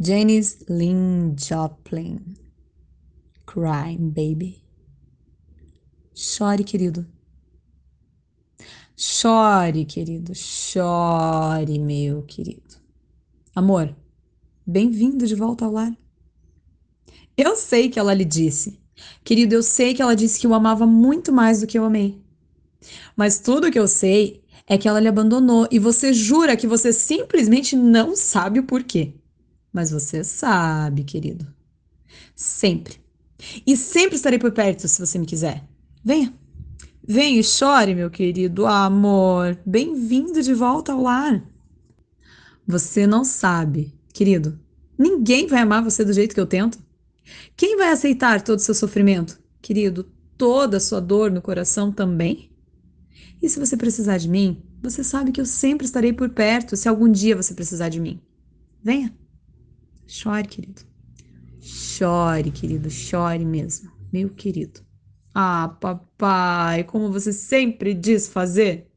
Janis Lynn Joplin. Crime, baby. Chore, querido. Chore, querido. Chore, meu querido. Amor, bem-vindo de volta ao lar. Eu sei que ela lhe disse. Querido, eu sei que ela disse que o amava muito mais do que eu amei. Mas tudo que eu sei é que ela lhe abandonou e você jura que você simplesmente não sabe o porquê. Mas você sabe, querido. Sempre. E sempre estarei por perto se você me quiser. Venha. Venha e chore, meu querido amor. Bem-vindo de volta ao lar. Você não sabe, querido. Ninguém vai amar você do jeito que eu tento. Quem vai aceitar todo o seu sofrimento? Querido, toda a sua dor no coração também? E se você precisar de mim, você sabe que eu sempre estarei por perto se algum dia você precisar de mim. Venha. Chore, querido. Chore, querido, chore mesmo, meu querido. Ah, papai, como você sempre diz fazer.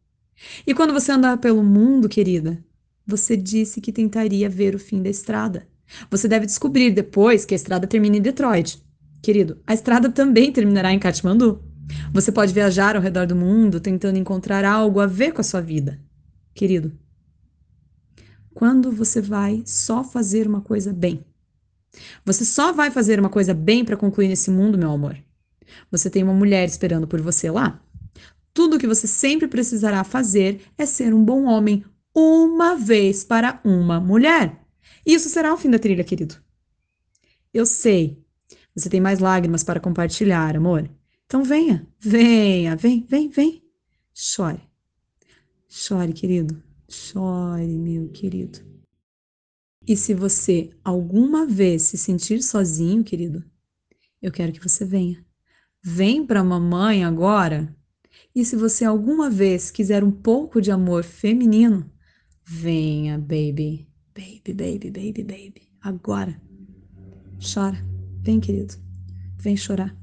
E quando você andar pelo mundo, querida, você disse que tentaria ver o fim da estrada. Você deve descobrir depois que a estrada termina em Detroit. Querido, a estrada também terminará em Katmandu. Você pode viajar ao redor do mundo tentando encontrar algo a ver com a sua vida. Querido, quando você vai só fazer uma coisa bem? Você só vai fazer uma coisa bem para concluir nesse mundo, meu amor. Você tem uma mulher esperando por você lá. Tudo o que você sempre precisará fazer é ser um bom homem uma vez para uma mulher. Isso será o fim da trilha, querido. Eu sei. Você tem mais lágrimas para compartilhar, amor. Então venha, venha, vem, vem, vem. Chore. Chore, querido. Chore, meu querido. E se você alguma vez se sentir sozinho, querido, eu quero que você venha. Vem para mamãe agora. E se você alguma vez quiser um pouco de amor feminino, venha, baby. Baby, baby, baby, baby. Agora. Chora. Vem, querido. Vem chorar.